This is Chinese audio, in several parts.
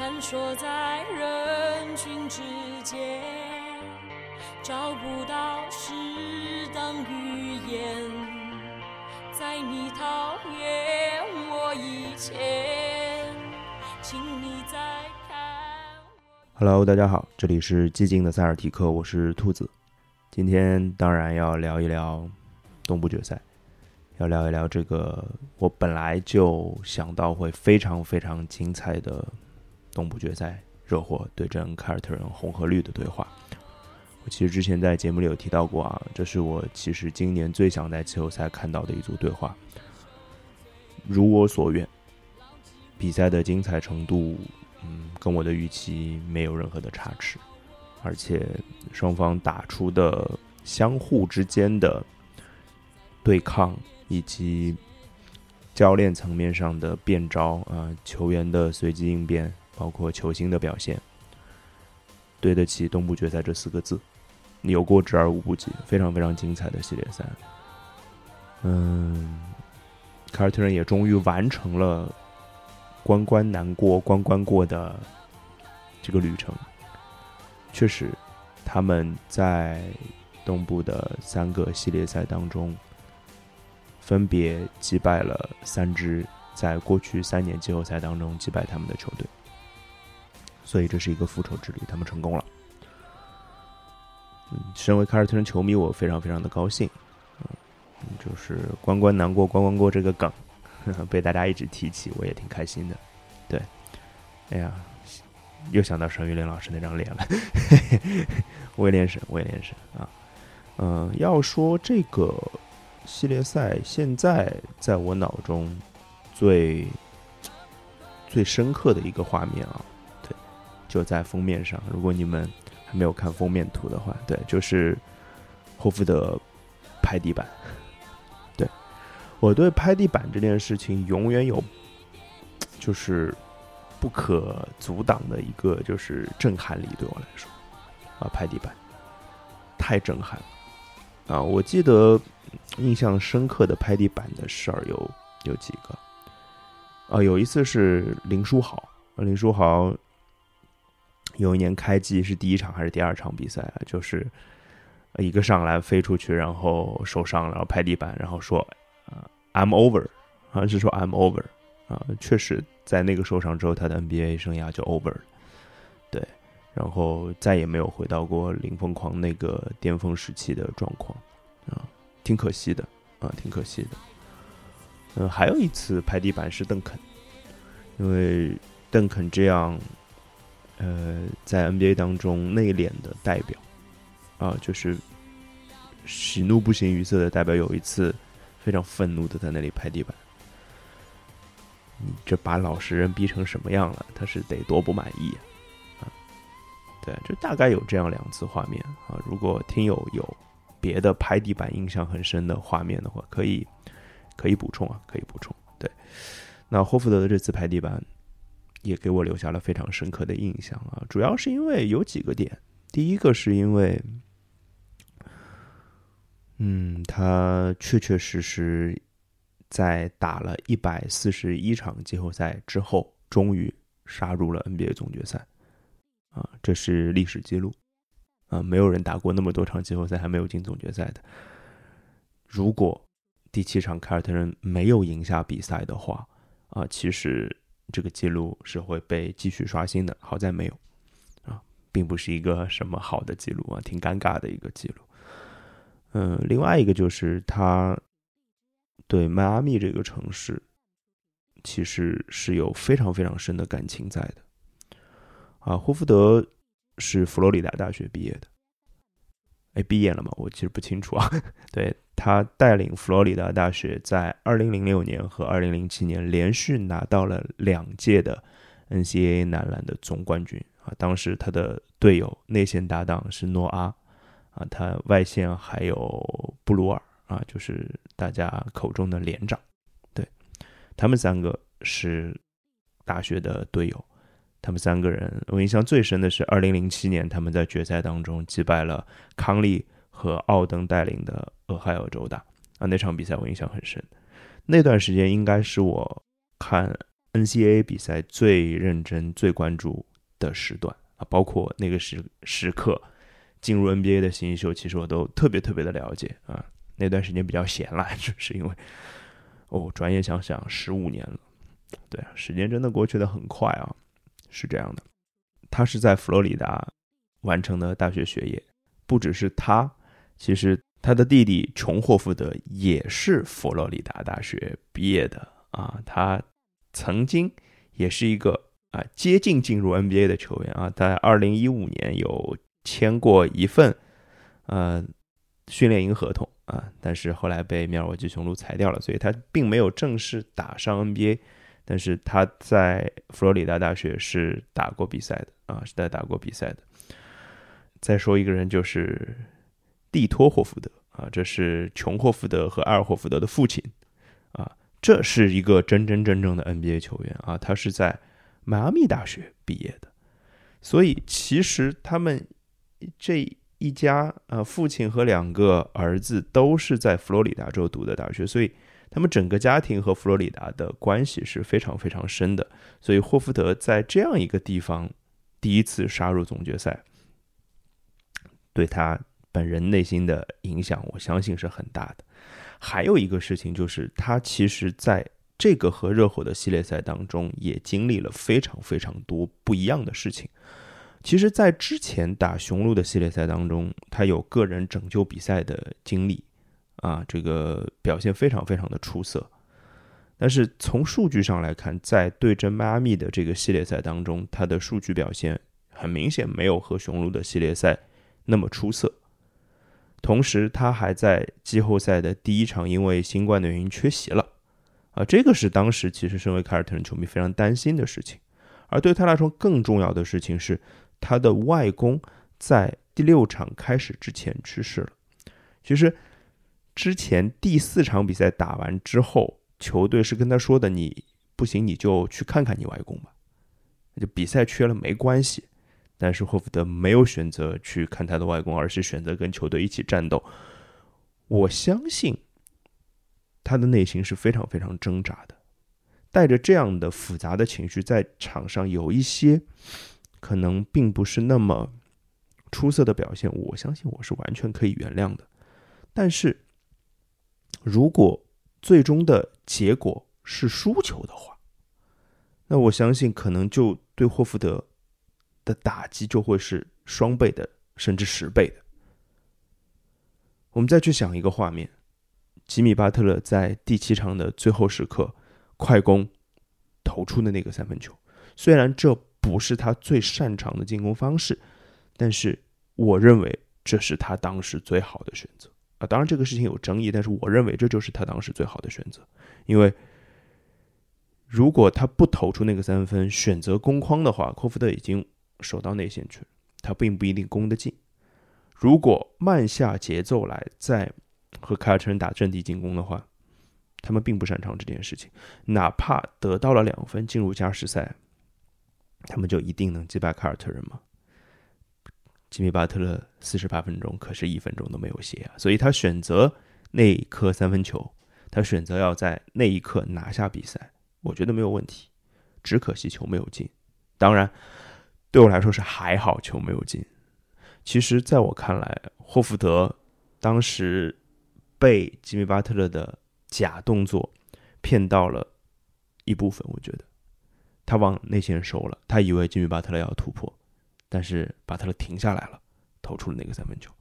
穿梭在人群之间，找不到适当语言，在你讨厌我以前，请你再看我。Hello，大家好，这里是寂静的塞尔提克，我是兔子。今天当然要聊一聊东部决赛，要聊一聊这个我本来就想到会非常非常精彩的东部决赛，热火对阵凯尔特人红和绿的对话。我其实之前在节目里有提到过啊，这是我其实今年最想在季后赛看到的一组对话。如我所愿，比赛的精彩程度，嗯，跟我的预期没有任何的差池，而且双方打出的相互之间的对抗以及教练层面上的变招啊、球员的随机应变，包括球星的表现，对得起东部决赛这四个字，有过之而无不及，非常非常精彩的系列赛。嗯，凯尔特人也终于完成了关关难过关关过的这个旅程。确实，他们在东部的三个系列赛当中，分别击败了三支在过去三年季后赛当中击败他们的球队，所以这是一个复仇之旅，他们成功了。嗯，身为凯尔特人球迷，我非常非常的高兴。嗯，就是关关难过关关过这个梗 被大家一直提起，我也挺开心的。对，哎呀，又想到沈玉琳老师那张脸了，威廉神，威廉神啊。嗯、要说这个系列赛，现在在我脑中最最深刻的一个画面啊，就在封面上。如果你们还没有看封面图的话，对，就是霍福德拍地板。对我对拍地板这件事情永远有，就是不可阻挡的一个就是震撼力，对我来说啊，拍地板太震撼了啊！我记得印象深刻的拍地板的事儿有有几个啊，有一次是林书豪，林书豪有一年开季是第一场还是第二场比赛啊？就是一个上篮飞出去，然后受伤了，然后拍地板，然后说啊、I'm over，好像是说 I'm over 啊，确实在那个受伤之后，他的 NBA 生涯就 over 了，对，然后再也没有回到过林疯狂那个巅峰时期的状况啊，挺可惜的啊，挺可惜的。嗯，还有一次拍地板是邓肯，因为邓肯这样，呃，在 NBA 当中内敛的代表啊，就是喜怒不形于色的代表，有一次非常愤怒的在那里拍地板。你这把老实人逼成什么样了？他是得多不满意啊！对，就大概有这样两次画面啊。如果听友有别的拍地板印象很深的画面的话，可以可以补充啊，可以补充。对，那霍福德的这次拍地板也给我留下了非常深刻的印象啊，主要是因为有几个点。第一个是因为，嗯，他确确实实在打了一百四十一场季后赛之后，终于杀入了 NBA 总决赛，啊，这是历史记录，啊，没有人打过那么多场季后赛还没有进总决赛的。如果第七场凯尔特人没有赢下比赛的话，啊，其实这个记录是会被继续刷新的。好在没有，啊，并不是一个什么好的记录啊，挺尴尬的一个记录。嗯，另外一个就是他对迈阿密这个城市其实是有非常非常深的感情在的。啊，霍福德是佛罗里达大学毕业的，哎，毕业了吗？我其实不清楚啊。对他带领佛罗里达大学在2006年和2007年连续拿到了两届的 NCAA 男篮的总冠军啊。当时他的队友内线搭档是诺阿啊，他外线还有布鲁尔啊，就是大家口中的连长。对他们三个是大学的队友。他们三个人，我印象最深的是2007年他们在决赛当中击败了康利和奥登带领的俄亥俄州大啊，那场比赛我印象很深。那段时间应该是我看 NCAA 比赛最认真、最关注的时段啊，包括那个时时刻进入 NBA 的新秀，其实我都特别特别的了解啊。那段时间比较闲了，就是因为哦，转眼想想十五年了，对啊，时间真的过去的很快啊，是这样的。他是在佛罗里达完成的大学学业，不只是他，其实他的弟弟琼霍福德也是佛罗里达大学毕业的啊，他曾经也是一个啊接近进入 NBA 的球员啊，在二零一五年有签过一份呃训练营合同。啊，但是后来被米尔沃基雄鹿裁掉了，所以他并没有正式打上 NBA。但是他在佛罗里达大学是打过比赛的啊，是在打过比赛的。再说一个人就是蒂托霍福德啊，这是琼霍福德和埃尔霍福德的父亲啊，这是一个真真正正的 NBA 球员啊，他是在迈阿密大学毕业的，所以其实他们这。一家啊，父亲和两个儿子都是在佛罗里达州读的大学，所以他们整个家庭和佛罗里达的关系是非常非常深的。所以霍福德在这样一个地方第一次杀入总决赛，对他本人内心的影响，我相信是很大的。还有一个事情就是，他其实在这个和热火的系列赛当中，也经历了非常非常多不一样的事情。其实，在之前打雄鹿的系列赛当中，他有个人拯救比赛的经历，啊，这个表现非常非常的出色。但是从数据上来看，在对阵迈阿密的这个系列赛当中，他的数据表现很明显没有和雄鹿的系列赛那么出色。同时，他还在季后赛的第一场因为新冠的原因缺席了，啊，这个是当时其实身为凯尔特人球迷非常担心的事情。而对他来说，更重要的事情是。他的外公在第六场开始之前去世了。其实之前第四场比赛打完之后，球队是跟他说的：“你不行，你就去看看你外公吧。”就比赛缺了没关系。但是霍福德没有选择去看他的外公，而是选择跟球队一起战斗。我相信他的内心是非常非常挣扎的，带着这样的复杂的情绪在场上有一些。可能并不是那么出色的表现，我相信我是完全可以原谅的。但是，如果最终的结果是输球的话，那我相信可能就对霍福德的打击就会是双倍的，甚至十倍的。我们再去想一个画面：吉米巴特勒在第七场的最后时刻快攻投出的那个三分球，虽然这。不是他最擅长的进攻方式，但是我认为这是他当时最好的选择啊！当然这个事情有争议，但是我认为这就是他当时最好的选择。因为如果他不投出那个三分，选择攻框的话，科福德已经守到内线去了，他并不一定攻得进。如果慢下节奏来再和凯尔特人打阵地进攻的话，他们并不擅长这件事情。哪怕得到了两分进入加时赛。他们就一定能击败凯尔特人吗？吉米巴特勒四十八分钟可是一分钟都没有歇啊，所以他选择那一颗三分球，他选择要在那一刻拿下比赛，我觉得没有问题。只可惜球没有进，当然对我来说是还好球没有进。其实，在我看来，霍福德当时被吉米巴特勒的假动作骗到了一部分，我觉得。他往内线收了，他以为吉米巴特勒要突破，但是巴特勒停下来了，投出了那个三分球。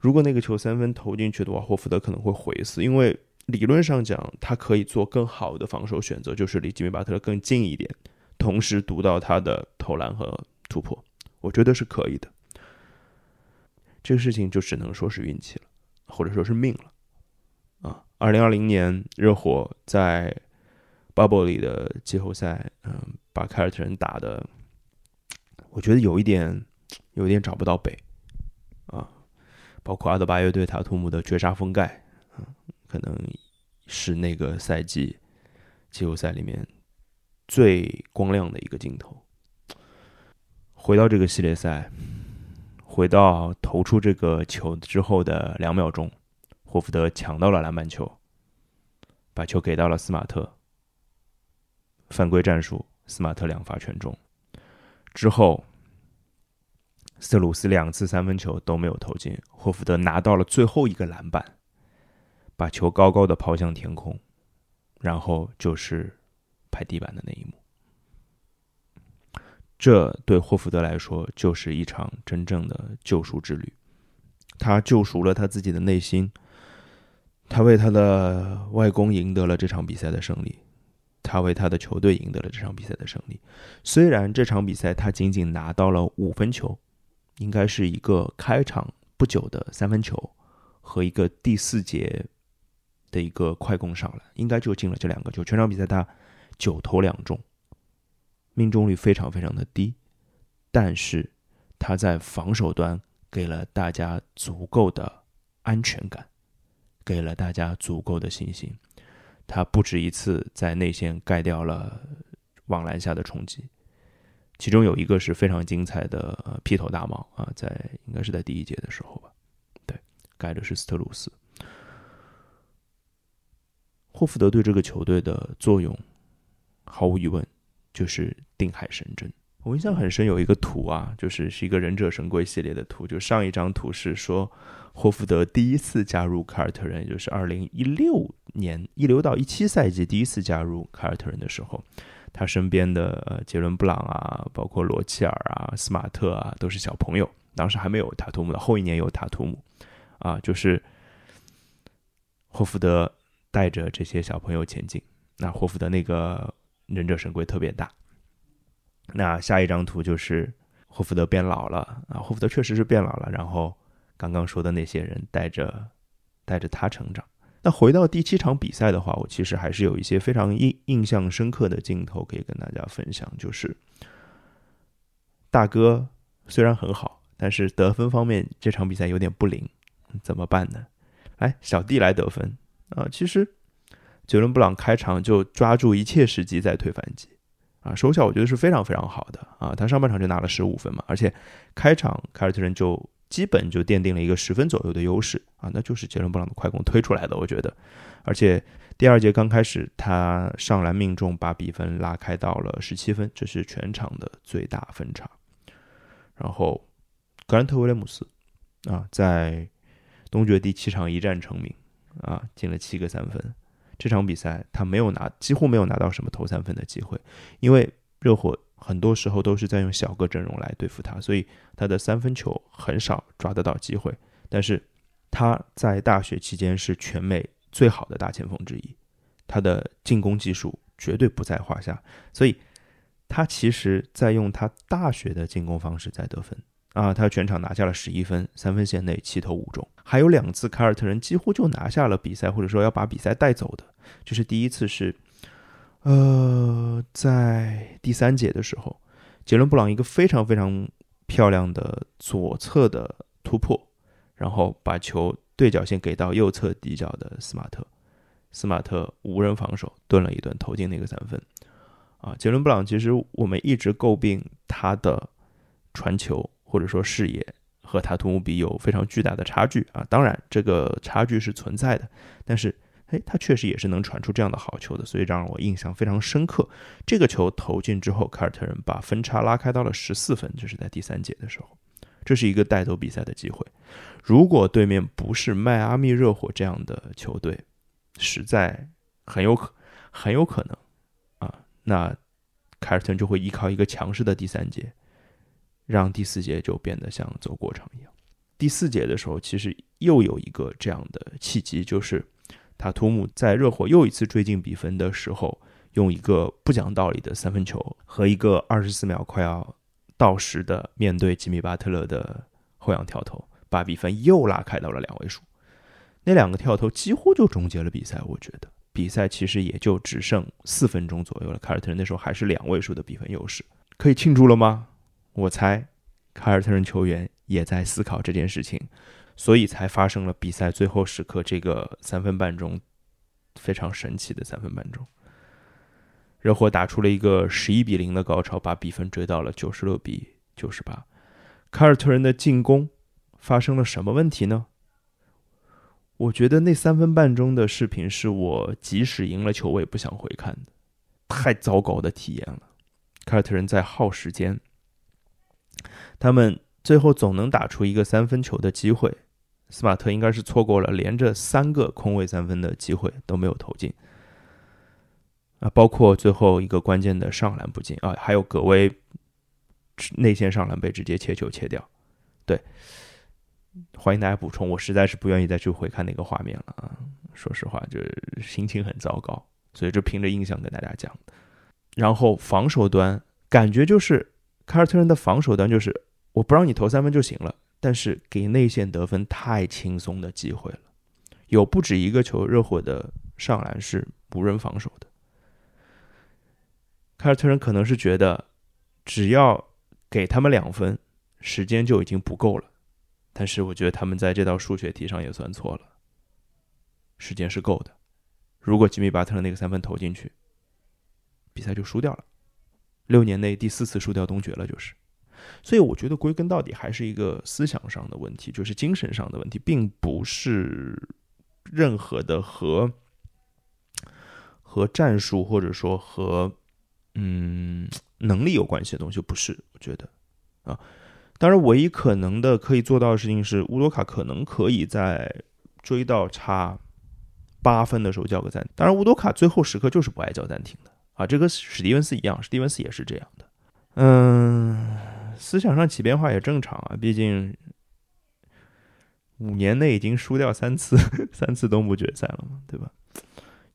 如果那个球三分投进去的话，霍福德可能会回死，因为理论上讲，他可以做更好的防守选择，就是离吉米巴特勒更近一点，同时读到他的投篮和突破，我觉得是可以的。这个事情就只能说是运气了，或者说是命了。啊，二零二零年热火在。bubble 里的季后赛，嗯，把凯尔特人打的，我觉得有一点，有一点找不到北，啊，包括阿德巴约对塔图姆的绝杀封盖，嗯，可能是那个赛季季后赛里面最光亮的一个镜头。回到这个系列赛，回到投出这个球之后的两秒钟，霍福德抢到了篮板球，把球给到了斯马特。犯规战术，斯马特两罚全中。之后，斯特鲁斯两次三分球都没有投进，霍福德拿到了最后一个篮板，把球高高的抛向天空，然后就是拍地板的那一幕。这对霍福德来说就是一场真正的救赎之旅，他救赎了他自己的内心，他为他的外公赢得了这场比赛的胜利。他为他的球队赢得了这场比赛的胜利。虽然这场比赛他仅仅拿到了五分球，应该是一个开场不久的三分球和一个第四节的一个快攻上篮，应该就进了这两个球。全场比赛他九投两中，命中率非常非常的低，但是他在防守端给了大家足够的安全感，给了大家足够的信心。他不止一次在内线盖掉了网篮下的冲击，其中有一个是非常精彩的劈头大帽啊，在应该是在第一节的时候吧，对，盖的是斯特鲁斯。霍福德对这个球队的作用，毫无疑问就是定海神针。我印象很深，有一个图啊，就是是一个忍者神龟系列的图，就上一张图是说。霍福德第一次加入凯尔特人，也就是二零一六年一六到一七赛季第一次加入凯尔特人的时候，他身边的杰伦布朗啊，包括罗切尔啊、斯马特啊，都是小朋友。当时还没有塔图姆的，后一年有塔图姆，啊，就是霍福德带着这些小朋友前进。那霍福德那个忍者神龟特别大。那下一张图就是霍福德变老了啊，霍福德确实是变老了，然后。刚刚说的那些人带着带着他成长。那回到第七场比赛的话，我其实还是有一些非常印印象深刻的镜头可以跟大家分享。就是大哥虽然很好，但是得分方面这场比赛有点不灵，怎么办呢？来，小弟来得分啊！其实杰伦布朗开场就抓住一切时机在推反击啊，收效我觉得是非常非常好的啊。他上半场就拿了十五分嘛，而且开场凯尔特人就。基本就奠定了一个十分左右的优势啊，那就是杰伦布朗的快攻推出来的，我觉得。而且第二节刚开始，他上篮命中，把比分拉开到了十七分，这是全场的最大分差。然后格兰特威廉姆斯啊，在东决第七场一战成名啊，进了七个三分。这场比赛他没有拿，几乎没有拿到什么投三分的机会，因为热火。很多时候都是在用小个阵容来对付他，所以他的三分球很少抓得到机会。但是他在大学期间是全美最好的大前锋之一，他的进攻技术绝对不在话下。所以他其实在用他大学的进攻方式在得分啊，他全场拿下了十一分，三分线内七投五中，还有两次凯尔特人几乎就拿下了比赛，或者说要把比赛带走的，就是第一次是。呃，在第三节的时候，杰伦布朗一个非常非常漂亮的左侧的突破，然后把球对角线给到右侧底角的斯马特，斯马特无人防守，蹲了一顿，投进那个三分。啊，杰伦布朗其实我们一直诟病他的传球或者说视野和塔图姆比有非常巨大的差距啊，当然这个差距是存在的，但是。哎，他确实也是能传出这样的好球的，所以让我印象非常深刻。这个球投进之后，凯尔特人把分差拉开到了十四分，就是在第三节的时候，这是一个带走比赛的机会。如果对面不是迈阿密热火这样的球队，实在很有可很有可能啊，那凯尔特人就会依靠一个强势的第三节，让第四节就变得像走过场一样。第四节的时候，其实又有一个这样的契机，就是。塔图姆在热火又一次追进比分的时候，用一个不讲道理的三分球和一个二十四秒快要到时的面对吉米巴特勒的后仰跳投，把比分又拉开到了两位数。那两个跳投几乎就终结了比赛。我觉得比赛其实也就只剩四分钟左右了。凯尔特人那时候还是两位数的比分优势，可以庆祝了吗？我猜凯尔特人球员也在思考这件事情。所以才发生了比赛最后时刻这个三分半钟非常神奇的三分半钟，热火打出了一个十一比零的高潮，把比分追到了九十六比九十八。凯尔特人的进攻发生了什么问题呢？我觉得那三分半钟的视频是我即使赢了球我也不想回看的。太糟糕的体验了。凯尔特人在耗时间，他们最后总能打出一个三分球的机会。斯马特应该是错过了连着三个空位三分的机会都没有投进啊，包括最后一个关键的上篮不进啊，还有葛威内线上篮被直接切球切掉。对，欢迎大家补充，我实在是不愿意再去回看那个画面了啊。说实话，就心情很糟糕，所以就凭着印象跟大家讲。然后防守端感觉就是凯尔特人的防守端就是我不让你投三分就行了。但是给内线得分太轻松的机会了，有不止一个球，热火的上篮是无人防守的。凯尔特人可能是觉得，只要给他们两分，时间就已经不够了。但是我觉得他们在这道数学题上也算错了，时间是够的。如果吉米巴特那个三分投进去，比赛就输掉了，六年内第四次输掉东决了，就是。所以我觉得归根到底还是一个思想上的问题，就是精神上的问题，并不是任何的和和战术或者说和嗯能力有关系的东西，不是。我觉得啊，当然唯一可能的可以做到的事情是，乌多卡可能可以在追到差八分的时候叫个暂停。当然，乌多卡最后时刻就是不爱叫暂停的啊，这跟史蒂文斯一样，史蒂文斯也是这样的，嗯。思想上起变化也正常啊，毕竟五年内已经输掉三次，三次东部决赛了嘛，对吧？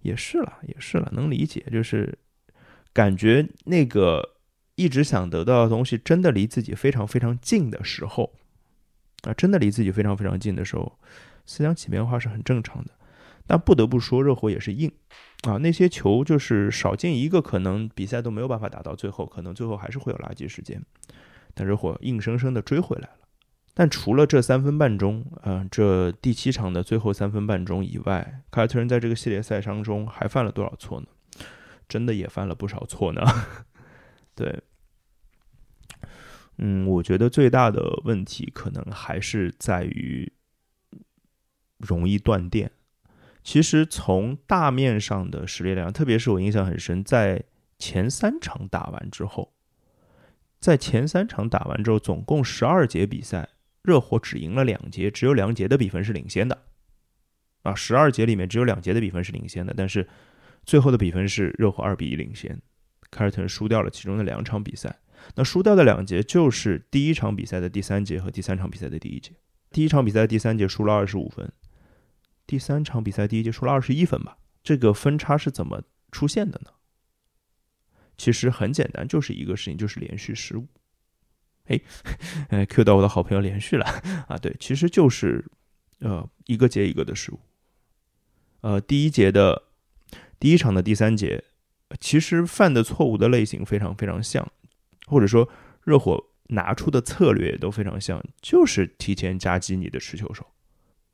也是了，也是了，能理解。就是感觉那个一直想得到的东西，真的离自己非常非常近的时候，啊，真的离自己非常非常近的时候，思想起变化是很正常的。但不得不说，热火也是硬啊，那些球就是少进一个，可能比赛都没有办法打到最后，可能最后还是会有垃圾时间。但热火硬生生的追回来了。但除了这三分半钟，嗯，这第七场的最后三分半钟以外，凯尔特人在这个系列赛当中还犯了多少错呢？真的也犯了不少错呢。对，嗯，我觉得最大的问题可能还是在于容易断电。其实从大面上的实力量，特别是我印象很深，在前三场打完之后。在前三场打完之后，总共十二节比赛，热火只赢了两节，只有两节的比分是领先的。啊，十二节里面只有两节的比分是领先的，但是最后的比分是热火二比一领先，凯尔特人输掉了其中的两场比赛。那输掉的两节就是第一场比赛的第三节和第三场比赛的第一节。第一场比赛的第三节输了二十五分，第三场比赛第一节输了二十一分吧？这个分差是怎么出现的呢？其实很简单，就是一个事情，就是连续失误。哎，呃，Q 到我的好朋友连续了啊，对，其实就是呃一个接一个的失误。呃，第一节的第一场的第三节，其实犯的错误的类型非常非常像，或者说热火拿出的策略也都非常像，就是提前夹击你的持球手。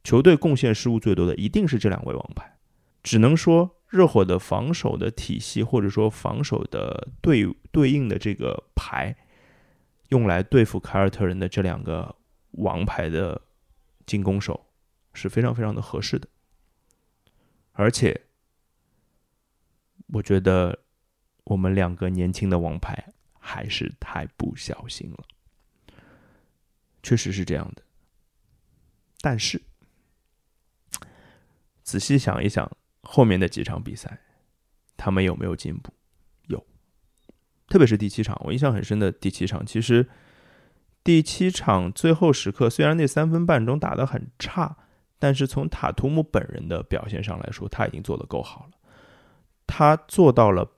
球队贡献失误最多的一定是这两位王牌，只能说。热火的防守的体系，或者说防守的对对应的这个牌，用来对付凯尔特人的这两个王牌的进攻手是非常非常的合适的。而且，我觉得我们两个年轻的王牌还是太不小心了，确实是这样的。但是，仔细想一想。后面的几场比赛，他们有没有进步？有，特别是第七场，我印象很深的第七场。其实第七场最后时刻，虽然那三分半钟打得很差，但是从塔图姆本人的表现上来说，他已经做得够好了。他做到了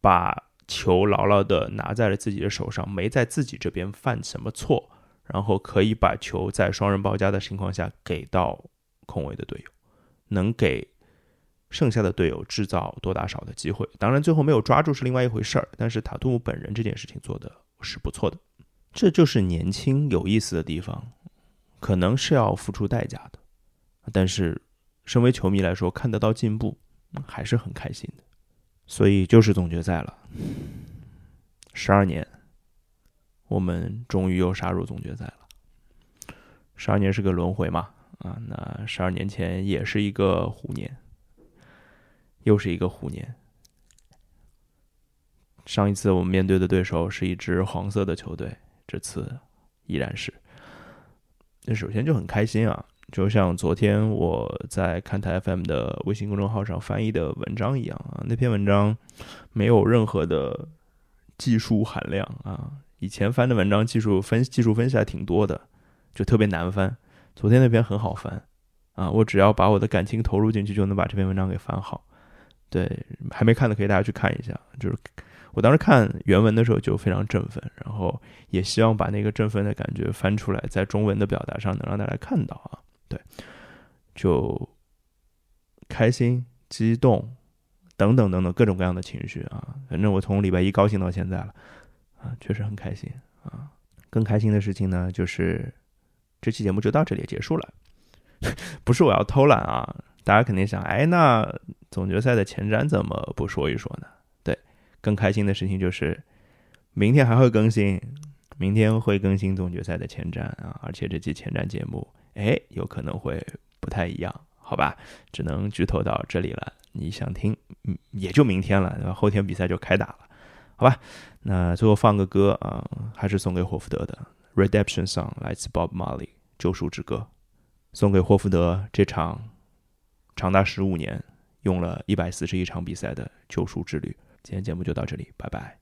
把球牢牢的拿在了自己的手上，没在自己这边犯什么错，然后可以把球在双人包夹的情况下给到空位的队友，能给。剩下的队友制造多打少的机会，当然最后没有抓住是另外一回事儿。但是塔图姆本人这件事情做的是不错的，这就是年轻有意思的地方，可能是要付出代价的。但是身为球迷来说，看得到进步还是很开心的。所以就是总决赛了，十二年，我们终于又杀入总决赛了。十二年是个轮回嘛？啊，那十二年前也是一个虎年。又是一个虎年，上一次我们面对的对手是一支黄色的球队，这次依然是。那首先就很开心啊，就像昨天我在看台 FM 的微信公众号上翻译的文章一样啊，那篇文章没有任何的技术含量啊。以前翻的文章技术分技术分析还挺多的，就特别难翻。昨天那篇很好翻啊，我只要把我的感情投入进去，就能把这篇文章给翻好。对，还没看的可以大家去看一下，就是。我当时看原文的时候就非常振奋，然后也希望把那个振奋的感觉翻出来，在中文的表达上能让大家看到啊。对，就开心、激动等等等等各种各样的情绪啊。反正我从礼拜一高兴到现在了啊，确实很开心啊。更开心的事情呢，就是这期节目就到这里结束了。不是我要偷懒啊，大家肯定想，哎，那总决赛的前瞻怎么不说一说呢？对更开心的事情就是，明天还会更新，明天会更新总决赛的前瞻啊！而且这期前瞻节目，哎，有可能会不太一样，好吧？只能剧透到这里了。你想听，嗯，也就明天了，后天比赛就开打了，好吧？那最后放个歌啊，还是送给霍福德的《Redemption Song》，来自 Bob Marley《救赎之歌》，送给霍福德这场长达十五年、用了一百四十一场比赛的救赎之旅。今天节目就到这里，拜拜。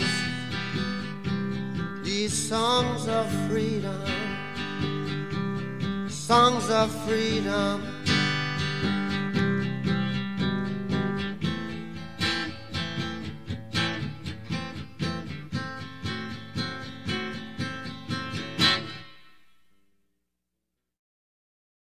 These songs of freedom, songs of freedom.